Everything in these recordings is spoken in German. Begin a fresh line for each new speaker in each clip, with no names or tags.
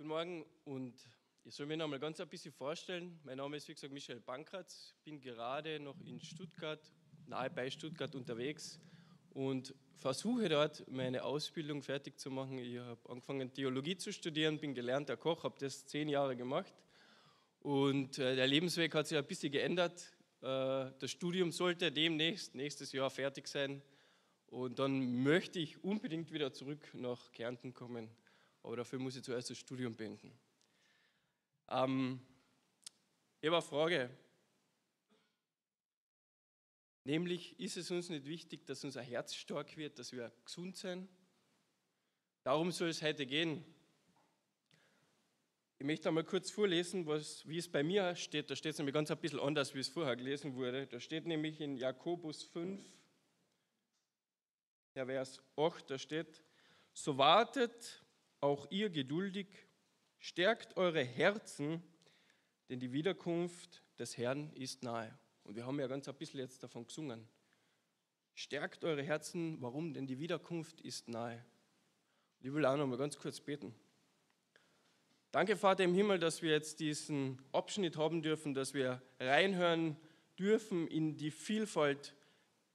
Guten Morgen und ich soll mich noch mal ganz ein bisschen vorstellen. Mein Name ist, wie gesagt, Michael Bankratz. bin gerade noch in Stuttgart, nahe bei Stuttgart unterwegs und versuche dort meine Ausbildung fertig zu machen. Ich habe angefangen, Theologie zu studieren, bin gelernter Koch, habe das zehn Jahre gemacht und äh, der Lebensweg hat sich ein bisschen geändert. Äh, das Studium sollte demnächst, nächstes Jahr fertig sein und dann möchte ich unbedingt wieder zurück nach Kärnten kommen aber dafür muss ich zuerst das Studium beenden. Ähm, ich habe eine Frage. Nämlich ist es uns nicht wichtig, dass unser Herz stark wird, dass wir gesund sind? Darum soll es heute gehen. Ich möchte einmal kurz vorlesen, was, wie es bei mir steht. Da steht es nämlich ganz ein bisschen anders, wie es vorher gelesen wurde. Da steht nämlich in Jakobus 5, der Vers 8, da steht, so wartet auch ihr geduldig, stärkt eure Herzen, denn die Wiederkunft des Herrn ist nahe. Und wir haben ja ganz ein bisschen jetzt davon gesungen. Stärkt eure Herzen, warum? Denn die Wiederkunft ist nahe. Und ich will auch noch mal ganz kurz beten. Danke, Vater im Himmel, dass wir jetzt diesen Abschnitt haben dürfen, dass wir reinhören dürfen in die Vielfalt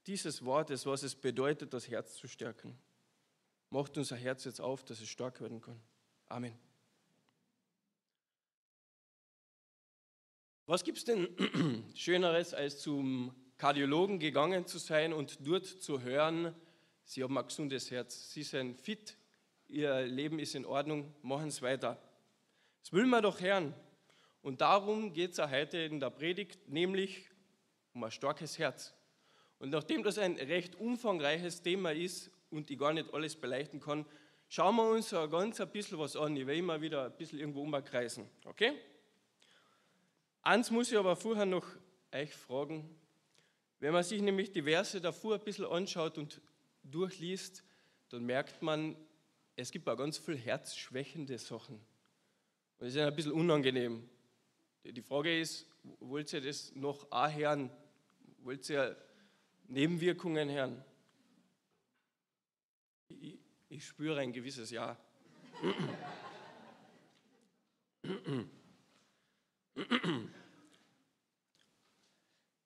dieses Wortes, was es bedeutet, das Herz zu stärken. Macht unser Herz jetzt auf, dass es stark werden kann. Amen. Was gibt es denn Schöneres, als zum Kardiologen gegangen zu sein und dort zu hören, Sie haben ein gesundes Herz, Sie sind fit, Ihr Leben ist in Ordnung, machen Sie weiter. Das will man doch hören. Und darum geht es auch heute in der Predigt, nämlich um ein starkes Herz. Und nachdem das ein recht umfangreiches Thema ist, und ich gar nicht alles beleuchten kann, schauen wir uns ein ganz ein bisschen was an. Ich werde immer wieder ein bisschen irgendwo umkreisen. Okay? Eins muss ich aber vorher noch euch fragen. Wenn man sich nämlich die Verse davor ein bisschen anschaut und durchliest, dann merkt man, es gibt auch ganz viel herzschwächende Sachen. Und das ist ein bisschen unangenehm. Die Frage ist, wollt ihr das noch auch hören? Wollt ihr Nebenwirkungen hören? Ich, spüre ein gewisses Ja.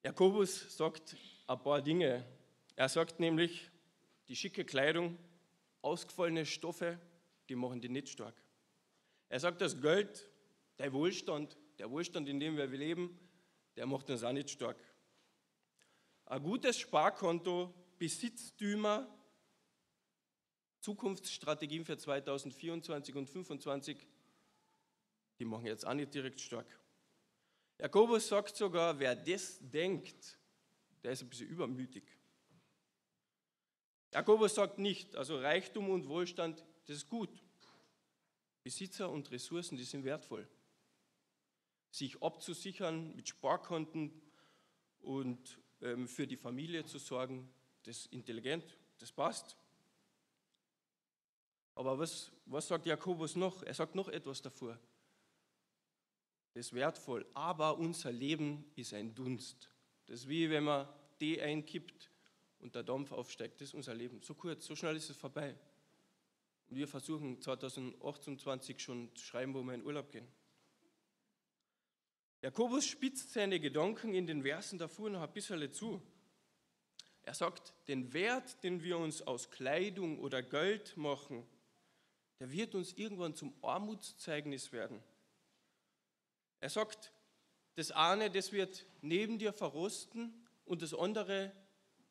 Jakobus sagt ein paar Dinge. Er sagt nämlich, die schicke Kleidung, ausgefallene Stoffe, die machen die nicht stark. Er sagt, das Geld, der Wohlstand, der Wohlstand, in dem wir leben, der macht uns auch nicht stark. Ein gutes Sparkonto, Besitztümer, Zukunftsstrategien für 2024 und 2025, die machen jetzt auch nicht direkt stark. Jakobus sagt sogar, wer das denkt, der ist ein bisschen übermütig. Jakobus sagt nicht, also Reichtum und Wohlstand, das ist gut. Besitzer und Ressourcen, die sind wertvoll. Sich abzusichern mit Sparkonten und ähm, für die Familie zu sorgen, das ist intelligent, das passt. Aber was, was sagt Jakobus noch? Er sagt noch etwas davor. Das ist wertvoll, aber unser Leben ist ein Dunst. Das ist wie wenn man Tee einkippt und der Dampf aufsteigt. Das ist unser Leben. So kurz, so schnell ist es vorbei. Und wir versuchen 2028 schon zu schreiben, wo wir in Urlaub gehen. Jakobus spitzt seine Gedanken in den Versen davor noch ein bisschen zu. Er sagt, den Wert, den wir uns aus Kleidung oder Geld machen, der wird uns irgendwann zum Armutszeugnis werden. Er sagt, das eine, das wird neben dir verrosten und das andere,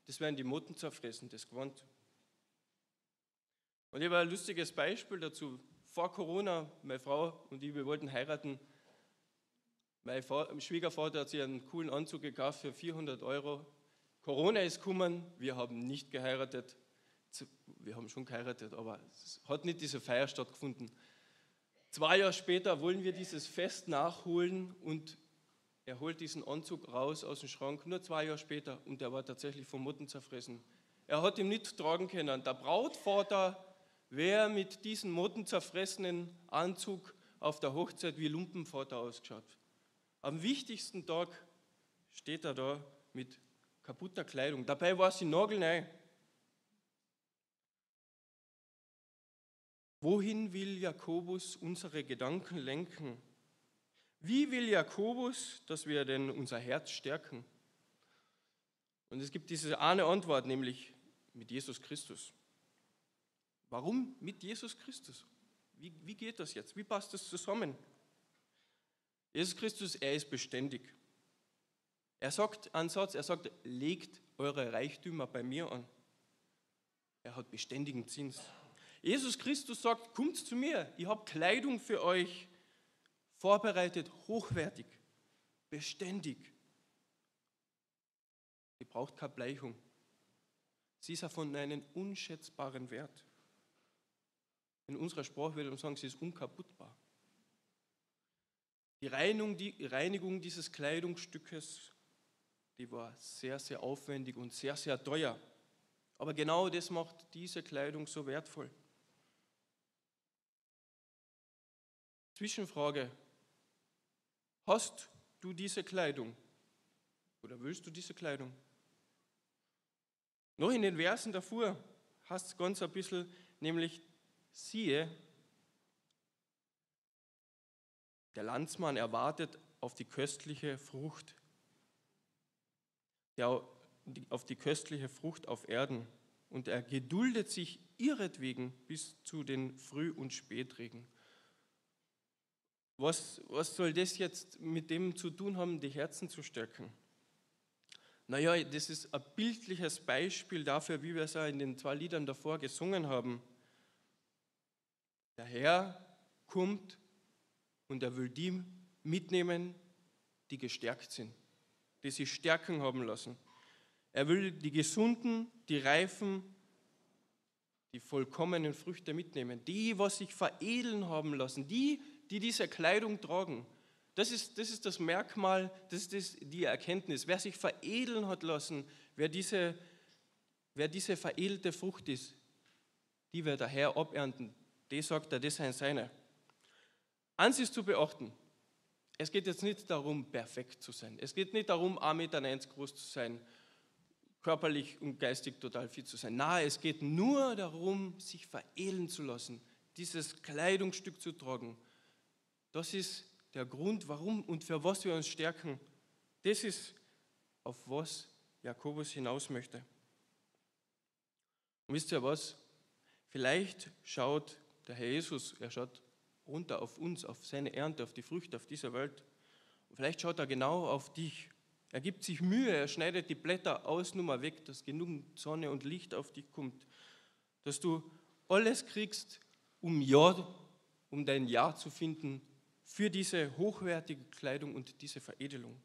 das werden die Motten zerfressen, das Gewand. Und ich habe ein lustiges Beispiel dazu. Vor Corona, meine Frau und ich, wir wollten heiraten. Mein Schwiegervater hat sich einen coolen Anzug gekauft für 400 Euro. Corona ist gekommen, wir haben nicht geheiratet wir haben schon geheiratet, aber es hat nicht diese Feier stattgefunden. Zwei Jahre später wollen wir dieses Fest nachholen und er holt diesen Anzug raus aus dem Schrank, nur zwei Jahre später, und er war tatsächlich vom Motten zerfressen. Er hat ihn nicht tragen können. Der Brautvater wäre mit diesem Motten zerfressenen Anzug auf der Hochzeit wie Lumpenvater ausgeschaut. Am wichtigsten Tag steht er da mit kaputter Kleidung. Dabei war sie nagelneu. Wohin will Jakobus unsere Gedanken lenken? Wie will Jakobus, dass wir denn unser Herz stärken? Und es gibt diese eine Antwort, nämlich mit Jesus Christus. Warum mit Jesus Christus? Wie, wie geht das jetzt? Wie passt das zusammen? Jesus Christus, er ist beständig. Er sagt einen Satz, er sagt, legt eure Reichtümer bei mir an. Er hat beständigen Zins. Jesus Christus sagt, kommt zu mir, ich habe Kleidung für euch vorbereitet, hochwertig, beständig. Sie braucht keine Bleichung. Sie ist von einem unschätzbaren Wert. In unserer Sprache würde man sagen, sie ist unkaputtbar. Die Reinigung, die Reinigung dieses Kleidungsstückes, die war sehr, sehr aufwendig und sehr, sehr teuer. Aber genau das macht diese Kleidung so wertvoll. Zwischenfrage. Hast du diese Kleidung? Oder willst du diese Kleidung? Noch in den Versen davor hast es ganz ein bisschen, nämlich siehe, der Landsmann erwartet auf die köstliche Frucht, der, auf die köstliche Frucht auf Erden und er geduldet sich ihretwegen bis zu den Früh- und Spätregen. Was, was soll das jetzt mit dem zu tun haben, die Herzen zu stärken? Naja, das ist ein bildliches Beispiel dafür, wie wir es ja in den zwei Liedern davor gesungen haben. Der Herr kommt und er will die mitnehmen, die gestärkt sind, die sich Stärken haben lassen. Er will die gesunden, die reifen, die vollkommenen Früchte mitnehmen, die, was sich veredeln haben lassen, die, die diese Kleidung tragen. Das ist, das ist das Merkmal, das ist das, die Erkenntnis. Wer sich veredeln hat lassen, wer diese, wer diese veredelte Frucht ist, die wird der Herr abernten. Die sagt er, das sind seine. Eins ist zu beachten, es geht jetzt nicht darum, perfekt zu sein. Es geht nicht darum, 1,90 Meter groß zu sein, körperlich und geistig total fit zu sein. Nein, es geht nur darum, sich veredeln zu lassen, dieses Kleidungsstück zu tragen, das ist der Grund, warum und für was wir uns stärken. Das ist, auf was Jakobus hinaus möchte. Und wisst ihr was? Vielleicht schaut der Herr Jesus, er schaut runter auf uns, auf seine Ernte, auf die Früchte auf dieser Welt. Und vielleicht schaut er genau auf dich. Er gibt sich Mühe, er schneidet die Blätter Ausnummer weg, dass genug Sonne und Licht auf dich kommt, dass du alles kriegst, um Ja, um dein Ja zu finden für diese hochwertige Kleidung und diese Veredelung.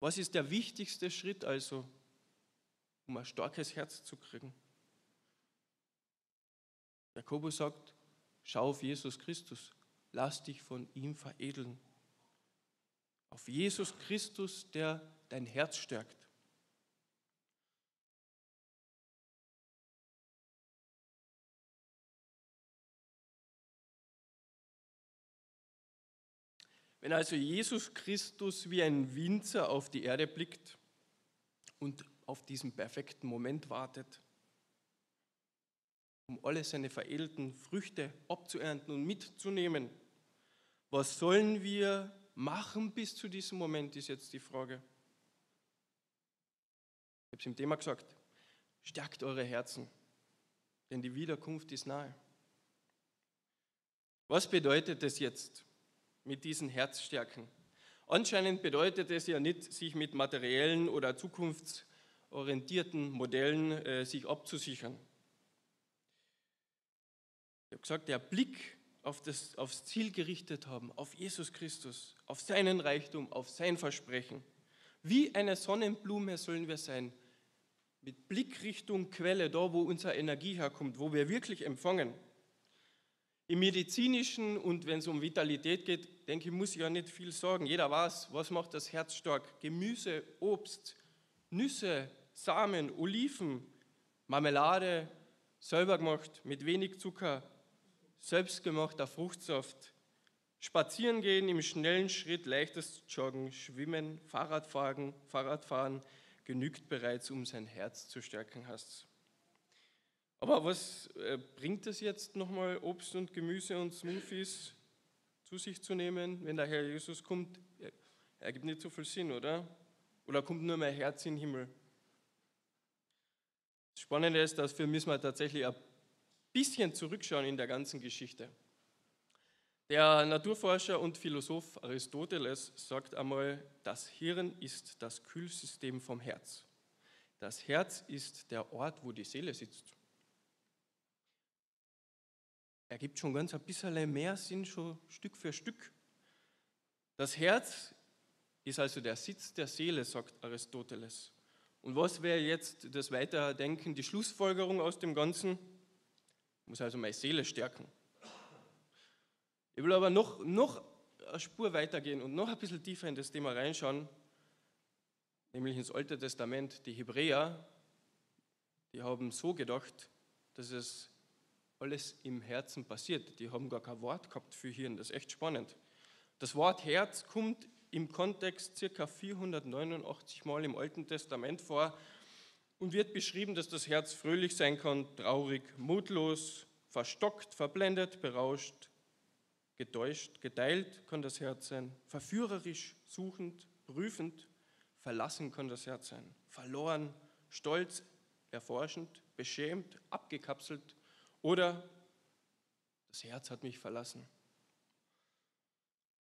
Was ist der wichtigste Schritt also, um ein starkes Herz zu kriegen? Jakobus sagt, schau auf Jesus Christus, lass dich von ihm veredeln. Auf Jesus Christus, der dein Herz stärkt. Wenn also Jesus Christus wie ein Winzer auf die Erde blickt und auf diesen perfekten Moment wartet, um alle seine veredelten Früchte abzuernten und mitzunehmen, was sollen wir machen bis zu diesem Moment, ist jetzt die Frage. Ich habe es im Thema gesagt, stärkt eure Herzen, denn die Wiederkunft ist nahe. Was bedeutet es jetzt? Mit diesen Herzstärken. Anscheinend bedeutet es ja nicht, sich mit materiellen oder zukunftsorientierten Modellen äh, sich abzusichern. Ich habe gesagt, der Blick auf das, aufs Ziel gerichtet haben, auf Jesus Christus, auf seinen Reichtum, auf sein Versprechen. Wie eine Sonnenblume sollen wir sein, mit Blickrichtung Quelle, da wo unsere Energie herkommt, wo wir wirklich empfangen. Im medizinischen und wenn es um Vitalität geht, denke ich, muss ich ja nicht viel sagen. Jeder weiß, was macht das Herz stark. Gemüse, Obst, Nüsse, Samen, Oliven, Marmelade, selber gemacht, mit wenig Zucker, selbstgemachter Fruchtsaft. Spazieren gehen im schnellen Schritt, leichtes Joggen, Schwimmen, Fahrradfahren, Fahrradfahren genügt bereits, um sein Herz zu stärken, hast Aber was äh, bringt es jetzt nochmal, Obst und Gemüse und Smoothies zu sich zu nehmen, wenn der Herr Jesus kommt? Er ergibt nicht so viel Sinn, oder? Oder kommt nur mein Herz in den Himmel? Das Spannende ist, dass wir müssen wir tatsächlich ein bisschen zurückschauen in der ganzen Geschichte. Der Naturforscher und Philosoph Aristoteles sagt einmal, das Hirn ist das Kühlsystem vom Herz. Das Herz ist der Ort, wo die Seele sitzt. Er gibt schon ganz ein bisschen mehr Sinn, schon Stück für Stück. Das Herz ist also der Sitz der Seele, sagt Aristoteles. Und was wäre jetzt das Weiterdenken, die Schlussfolgerung aus dem Ganzen? Ich muss also meine Seele stärken. Ich will aber noch, noch eine Spur weitergehen und noch ein bisschen tiefer in das Thema reinschauen, nämlich ins Alte Testament. Die Hebräer, die haben so gedacht, dass es alles im Herzen passiert. Die haben gar kein Wort gehabt für Hirn. Das ist echt spannend. Das Wort Herz kommt im Kontext circa 489 Mal im Alten Testament vor und wird beschrieben, dass das Herz fröhlich sein kann, traurig, mutlos, verstockt, verblendet, berauscht, getäuscht, geteilt kann das Herz sein, verführerisch, suchend, prüfend, verlassen kann das Herz sein, verloren, stolz, erforschend, beschämt, abgekapselt oder das Herz hat mich verlassen.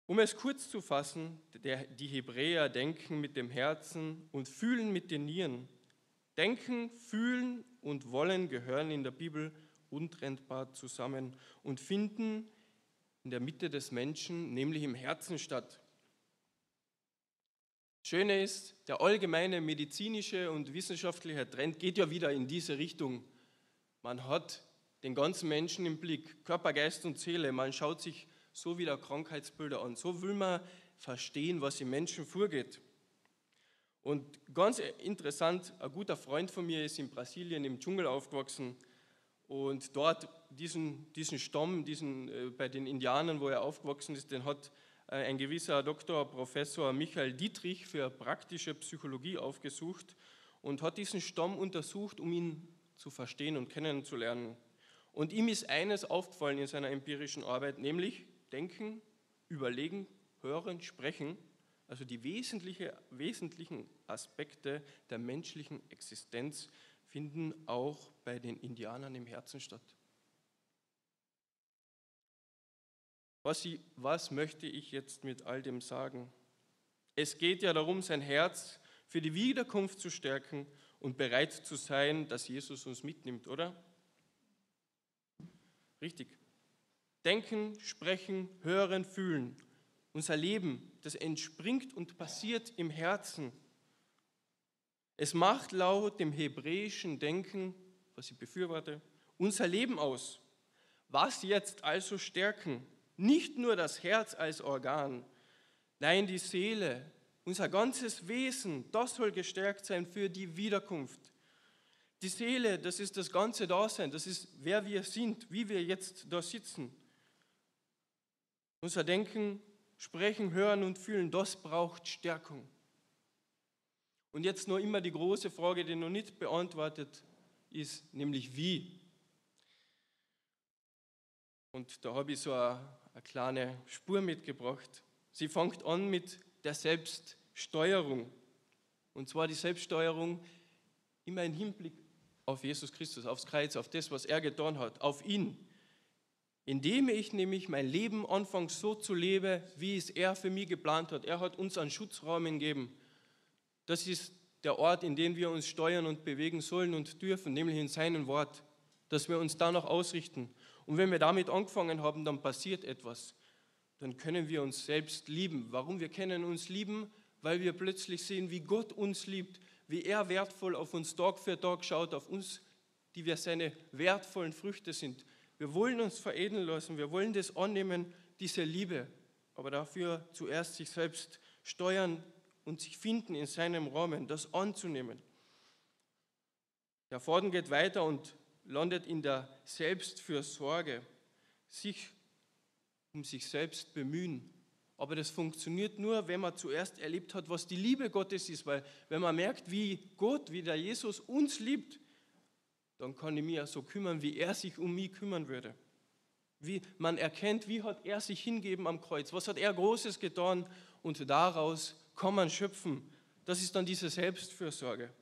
Um es kurz zu fassen, der, die Hebräer denken mit dem Herzen und fühlen mit den Nieren. Denken, fühlen und wollen gehören in der Bibel untrennbar zusammen und finden in der Mitte des Menschen, nämlich im Herzen statt. Schöne ist, der allgemeine medizinische und wissenschaftliche Trend geht ja wieder in diese Richtung. Man hat den ganzen Menschen im Blick, Körper, Geist und Seele. Man schaut sich so wieder Krankheitsbilder an. So will man verstehen, was im Menschen vorgeht. Und ganz interessant, ein guter Freund von mir ist in Brasilien im Dschungel aufgewachsen und dort diesen, diesen Stamm, diesen, äh, bei den Indianern, wo er aufgewachsen ist, den hat äh, ein gewisser Doktor, Professor Michael Dietrich für praktische Psychologie aufgesucht und hat diesen Stamm untersucht, um ihn zu verstehen und kennenzulernen. Und ihm ist eines aufgefallen in seiner empirischen Arbeit, nämlich denken, überlegen, hören, sprechen, also die wesentliche, wesentlichen Aspekte der menschlichen Existenz finden auch bei den Indianern im Herzen statt. Was, ich, was möchte ich jetzt mit all dem sagen? Es geht ja darum, sein Herz für die Wiederkunft zu stärken und bereit zu sein, dass Jesus uns mitnimmt, oder? Richtig. Denken, sprechen, hören, fühlen. Unser Leben, das entspringt und passiert im Herzen. Es macht laut dem hebräischen Denken, was ich befürworte, unser Leben aus. Was jetzt also stärken? Nicht nur das Herz als Organ, nein, die Seele, unser ganzes Wesen, das soll gestärkt sein für die Wiederkunft. Die Seele, das ist das ganze Dasein, das ist wer wir sind, wie wir jetzt da sitzen. Unser Denken, Sprechen, Hören und Fühlen, das braucht Stärkung. Und jetzt noch immer die große Frage, die noch nicht beantwortet ist, nämlich wie. Und da habe ich so eine, eine kleine Spur mitgebracht. Sie fängt an mit der Selbststeuerung. Und zwar die Selbststeuerung immer im Hinblick auf Jesus Christus, aufs Kreuz, auf das, was er getan hat, auf ihn. Indem ich nämlich mein Leben anfange so zu leben, wie es er für mich geplant hat. Er hat uns einen Schutzraum gegeben. Das ist der Ort, in dem wir uns steuern und bewegen sollen und dürfen, nämlich in seinem Wort, dass wir uns danach ausrichten. Und wenn wir damit angefangen haben, dann passiert etwas. Dann können wir uns selbst lieben. Warum? Wir können uns lieben, weil wir plötzlich sehen, wie Gott uns liebt, wie er wertvoll auf uns Tag für Tag schaut, auf uns, die wir seine wertvollen Früchte sind. Wir wollen uns veredeln lassen, wir wollen das annehmen, diese Liebe, aber dafür zuerst sich selbst steuern und sich finden in seinem Rahmen, das anzunehmen. Der Faden geht weiter und landet in der Selbstfürsorge, sich um sich selbst bemühen. Aber das funktioniert nur, wenn man zuerst erlebt hat, was die Liebe Gottes ist, weil wenn man merkt, wie Gott, wie der Jesus uns liebt, dann kann ich mich ja so kümmern, wie er sich um mich kümmern würde. Wie man erkennt, wie hat er sich hingeben am Kreuz, was hat er Großes getan und daraus kann man schöpfen. Das ist dann diese Selbstfürsorge.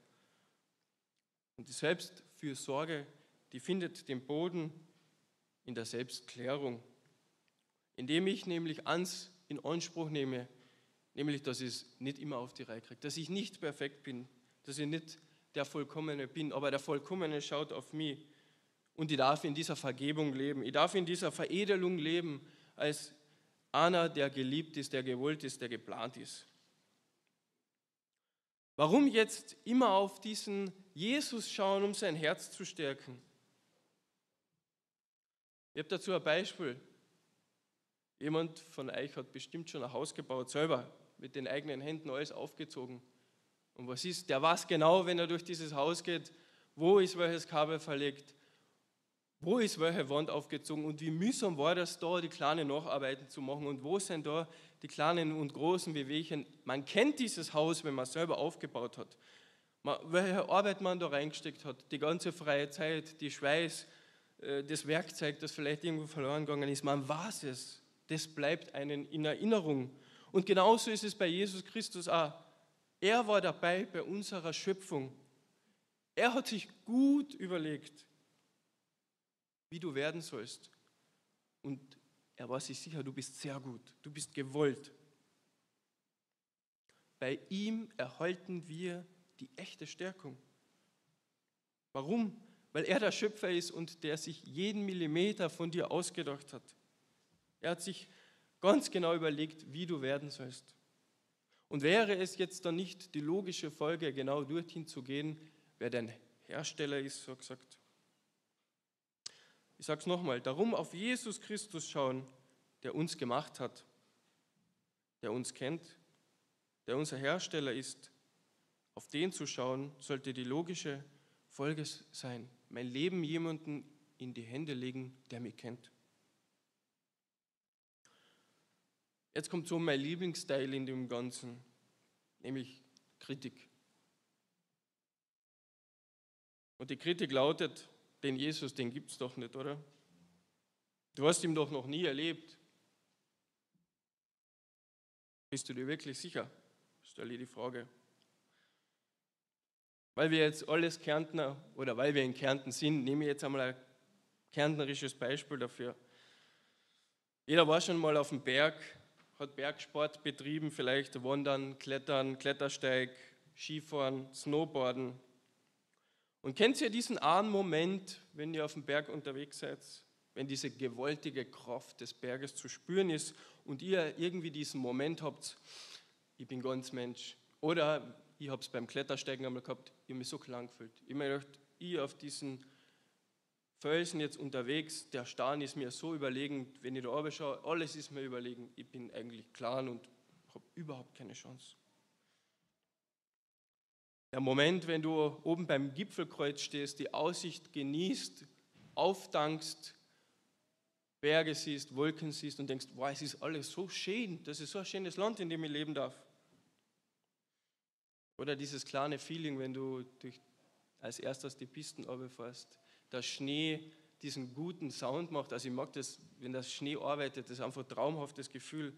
Und die Selbstfürsorge, die findet den Boden in der Selbstklärung, indem ich nämlich ans in Anspruch nehme, nämlich dass ich es nicht immer auf die Reihe kriege, dass ich nicht perfekt bin, dass ich nicht der Vollkommene bin, aber der Vollkommene schaut auf mich und ich darf in dieser Vergebung leben, ich darf in dieser Veredelung leben als einer, der geliebt ist, der gewollt ist, der geplant ist. Warum jetzt immer auf diesen Jesus schauen, um sein Herz zu stärken? Ich habe dazu ein Beispiel. Jemand von euch hat bestimmt schon ein Haus gebaut, selber, mit den eigenen Händen alles aufgezogen. Und was ist? Der weiß genau, wenn er durch dieses Haus geht, wo ist welches Kabel verlegt, wo ist welche Wand aufgezogen und wie mühsam war das da, die kleinen Nacharbeiten zu machen und wo sind da die kleinen und großen Bewegungen. Man kennt dieses Haus, wenn man selber aufgebaut hat. Man, welche Arbeit man da reingesteckt hat, die ganze freie Zeit, die Schweiß, äh, das Werkzeug, das vielleicht irgendwo verloren gegangen ist, man weiß es. Das bleibt einen in Erinnerung. Und genauso ist es bei Jesus Christus auch. Er war dabei bei unserer Schöpfung. Er hat sich gut überlegt, wie du werden sollst. Und er war sich sicher, du bist sehr gut, du bist gewollt. Bei ihm erhalten wir die echte Stärkung. Warum? Weil er der Schöpfer ist und der sich jeden Millimeter von dir ausgedacht hat. Er hat sich ganz genau überlegt, wie du werden sollst. Und wäre es jetzt dann nicht die logische Folge, genau dorthin zu gehen, wer dein Hersteller ist, so gesagt? Ich sage es nochmal, darum auf Jesus Christus schauen, der uns gemacht hat, der uns kennt, der unser Hersteller ist. Auf den zu schauen, sollte die logische Folge sein. Mein Leben jemanden in die Hände legen, der mich kennt. Jetzt kommt so mein Lieblingsteil in dem Ganzen, nämlich Kritik. Und die Kritik lautet, den Jesus, den gibt es doch nicht, oder? Du hast ihn doch noch nie erlebt. Bist du dir wirklich sicher? Stelle die Frage. Weil wir jetzt alles Kärntner oder weil wir in Kärnten sind, nehme ich jetzt einmal ein kärntnerisches Beispiel dafür. Jeder war schon mal auf dem Berg hat Bergsport betrieben, vielleicht Wandern, Klettern, Klettersteig, Skifahren, Snowboarden. Und kennt ihr diesen einen Moment, wenn ihr auf dem Berg unterwegs seid, wenn diese gewaltige Kraft des Berges zu spüren ist und ihr irgendwie diesen Moment habt, ich bin ganz Mensch. Oder ich habe es beim Klettersteigen einmal gehabt, ich habe mich so klang gefühlt. Ich habe gedacht, ich auf diesen Felsen jetzt unterwegs, der Stein ist mir so überlegen, wenn ich da oben schaue, alles ist mir überlegen. Ich bin eigentlich klar und habe überhaupt keine Chance. Der Moment, wenn du oben beim Gipfelkreuz stehst, die Aussicht genießt, aufdankst, Berge siehst, Wolken siehst und denkst, wow, es ist alles so schön, das ist so ein schönes Land, in dem ich leben darf. Oder dieses kleine Feeling, wenn du durch, als erstes die Pisten fährst der Schnee diesen guten Sound macht. Also ich mag das, wenn der Schnee arbeitet, das ist einfach ein traumhaftes Gefühl.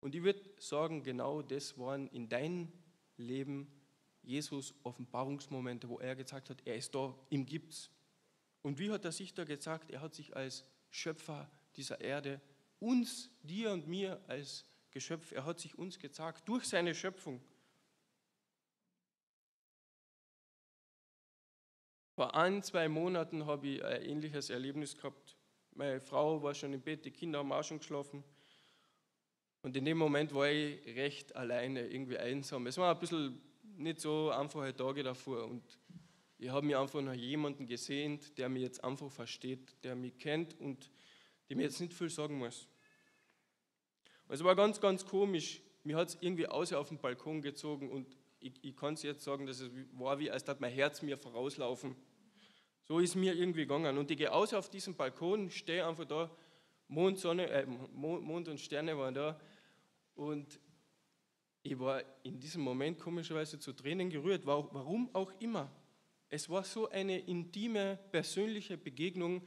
Und ich würde sagen, genau das waren in deinem Leben Jesus Offenbarungsmomente, wo er gesagt hat, er ist da, ihm gibt's. Und wie hat er sich da gesagt? Er hat sich als Schöpfer dieser Erde, uns, dir und mir als Geschöpf, er hat sich uns gezeigt durch seine Schöpfung. Vor ein, zwei Monaten habe ich ein ähnliches Erlebnis gehabt. Meine Frau war schon im Bett, die Kinder haben auch schon geschlafen. Und in dem Moment war ich recht alleine, irgendwie einsam. Es war ein bisschen nicht so einfache Tage davor. Und ich habe mich einfach nach jemandem gesehnt, der mich jetzt einfach versteht, der mich kennt und dem ich jetzt nicht viel sagen muss. Es war ganz, ganz komisch. Mir hat es irgendwie außer auf den Balkon gezogen und ich, ich kann es jetzt sagen, dass es war wie, als hat mein Herz mir vorauslaufen. So ist mir irgendwie gegangen. Und ich gehe aus auf diesen Balkon, stehe einfach da, Mond, Sonne, äh, Mond und Sterne waren da. Und ich war in diesem Moment komischerweise zu Tränen gerührt, warum auch immer. Es war so eine intime, persönliche Begegnung,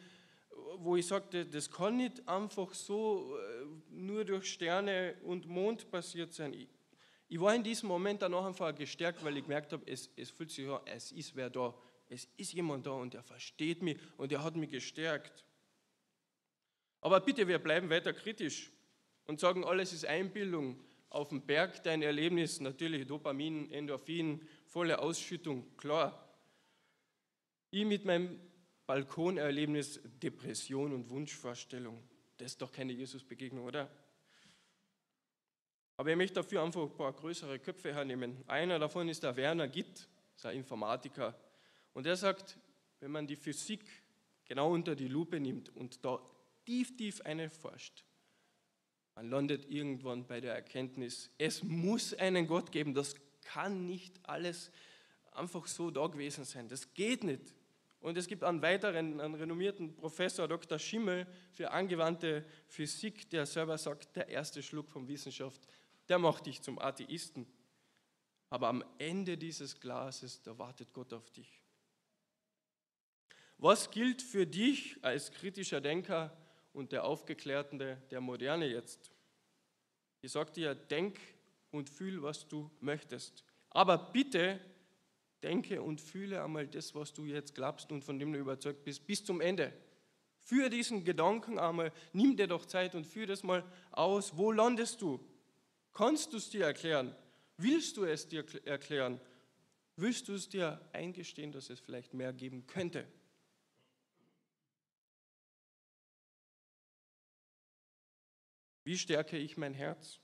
wo ich sagte, das kann nicht einfach so äh, nur durch Sterne und Mond passiert sein. Ich, war in diesem Moment dann auch einfach gestärkt, weil ich gemerkt habe, es, es fühlt sich an, es ist wer da, es ist jemand da und er versteht mich und er hat mich gestärkt. Aber bitte, wir bleiben weiter kritisch und sagen, alles ist Einbildung. Auf dem Berg dein Erlebnis, natürlich Dopamin, Endorphin, volle Ausschüttung, klar. Ich mit meinem Balkonerlebnis, Depression und Wunschvorstellung, das ist doch keine Jesusbegegnung, oder? Aber ich möchte dafür einfach ein paar größere Köpfe hernehmen. Einer davon ist der Werner Gitt, ein Informatiker. Und er sagt, wenn man die Physik genau unter die Lupe nimmt und da tief, tief eine forscht, man landet irgendwann bei der Erkenntnis, es muss einen Gott geben. Das kann nicht alles einfach so da gewesen sein. Das geht nicht. Und es gibt einen weiteren, einen renommierten Professor, Dr. Schimmel, für angewandte Physik, der selber sagt, der erste Schluck von Wissenschaft, der macht dich zum Atheisten. Aber am Ende dieses Glases, da wartet Gott auf dich. Was gilt für dich als kritischer Denker und der Aufgeklärten der Moderne jetzt. Ich sage dir, denk und fühl, was du möchtest. Aber bitte denke und fühle einmal das, was du jetzt glaubst und von dem du überzeugt bist, bis zum Ende. Führe diesen Gedanken einmal, nimm dir doch Zeit und führe das mal aus. Wo landest du? Kannst du es dir erklären? Willst du es dir erklären? Willst du es dir eingestehen, dass es vielleicht mehr geben könnte? Wie stärke ich mein Herz?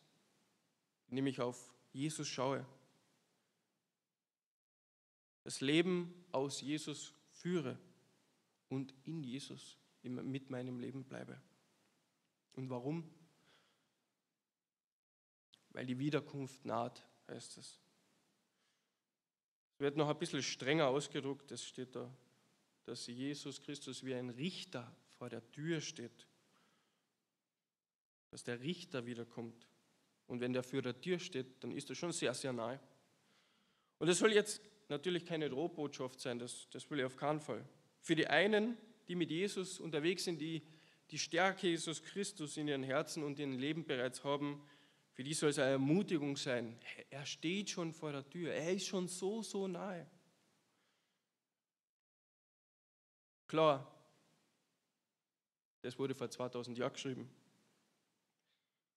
Indem ich auf Jesus schaue. Das Leben aus Jesus führe und in Jesus mit meinem Leben bleibe. Und warum? Weil die Wiederkunft naht, heißt es. Es wird noch ein bisschen strenger ausgedruckt, es steht da, dass Jesus Christus wie ein Richter vor der Tür steht dass der Richter wiederkommt. Und wenn der für der Tür steht, dann ist er schon sehr, sehr nahe. Und es soll jetzt natürlich keine Drohbotschaft sein, das, das will ich auf keinen Fall. Für die einen, die mit Jesus unterwegs sind, die die Stärke Jesus Christus in ihren Herzen und in ihrem Leben bereits haben, für die soll es eine Ermutigung sein. Er steht schon vor der Tür, er ist schon so, so nahe. Klar, das wurde vor 2000 Jahren geschrieben.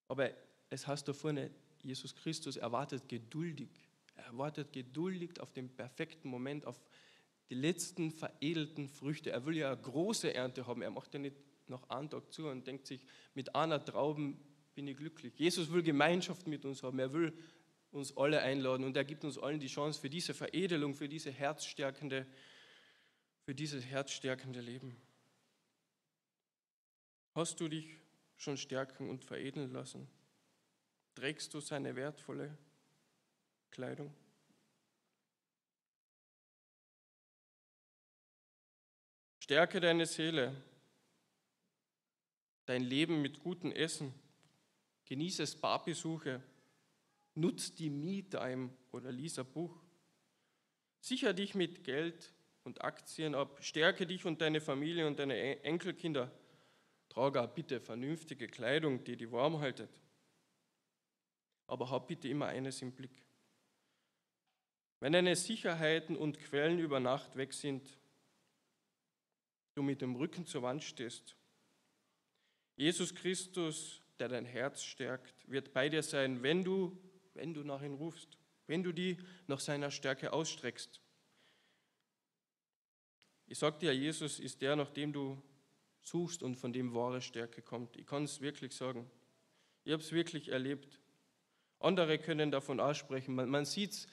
Aber es heißt da vorne, Jesus Christus erwartet geduldig. Er wartet geduldig auf den perfekten Moment, auf die letzten veredelten Früchte. Er will ja eine große Ernte haben. Er macht ja nicht noch einen Tag zu und denkt sich, mit einer Trauben bin ich glücklich. Jesus will Gemeinschaft mit uns haben. Er will uns alle einladen und er gibt uns allen die Chance für diese Veredelung, für diese herzstärkende, für dieses herzstärkende Leben. Hast du dich schon stärken und veredeln lassen? Trägst du seine wertvolle Kleidung? Stärke deine Seele, dein Leben mit gutem Essen, genieße Spa-Besuche, nutz die Me-Time oder lies ein Buch. Sicher dich mit Geld und Aktien ab, stärke dich und deine Familie und deine Enkelkinder Trage bitte vernünftige Kleidung, die dich warm haltet. Aber hab bitte immer eines im Blick. Wenn deine Sicherheiten und Quellen über Nacht weg sind, du mit dem Rücken zur Wand stehst, Jesus Christus, der dein Herz stärkt, wird bei dir sein, wenn du, wenn du nach ihm rufst, wenn du die nach seiner Stärke ausstreckst. Ich sage dir, Jesus ist der, nach dem du suchst und von dem wahre Stärke kommt. Ich kann es wirklich sagen. Ich habe es wirklich erlebt. Andere können davon aussprechen. Man, man sieht es,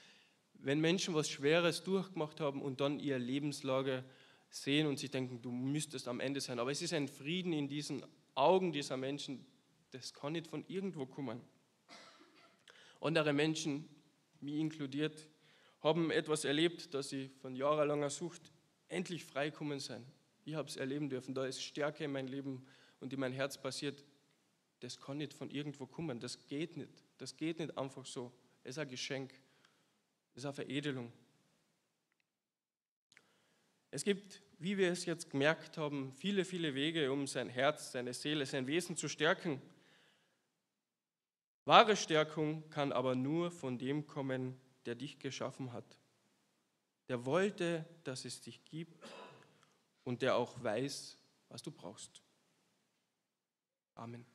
wenn Menschen was Schweres durchgemacht haben und dann ihre Lebenslage sehen und sich denken, du müsstest am Ende sein. Aber es ist ein Frieden in diesen Augen dieser Menschen, das kann nicht von irgendwo kommen. Andere Menschen, mich inkludiert, haben etwas erlebt, das sie von jahrelanger Sucht endlich freikommen sind. Ich habe es erleben dürfen. Da ist Stärke in mein Leben und in mein Herz passiert. Das kann nicht von irgendwo kommen. Das geht nicht. Das geht nicht einfach so. Es ist ein Geschenk. Es ist eine Veredelung. Es gibt, wie wir es jetzt gemerkt haben, viele, viele Wege, um sein Herz, seine Seele, sein Wesen zu stärken. Wahre Stärkung kann aber nur von dem kommen, der dich geschaffen hat. Der wollte, dass es dich gibt und der auch weiß, was du brauchst. Amen.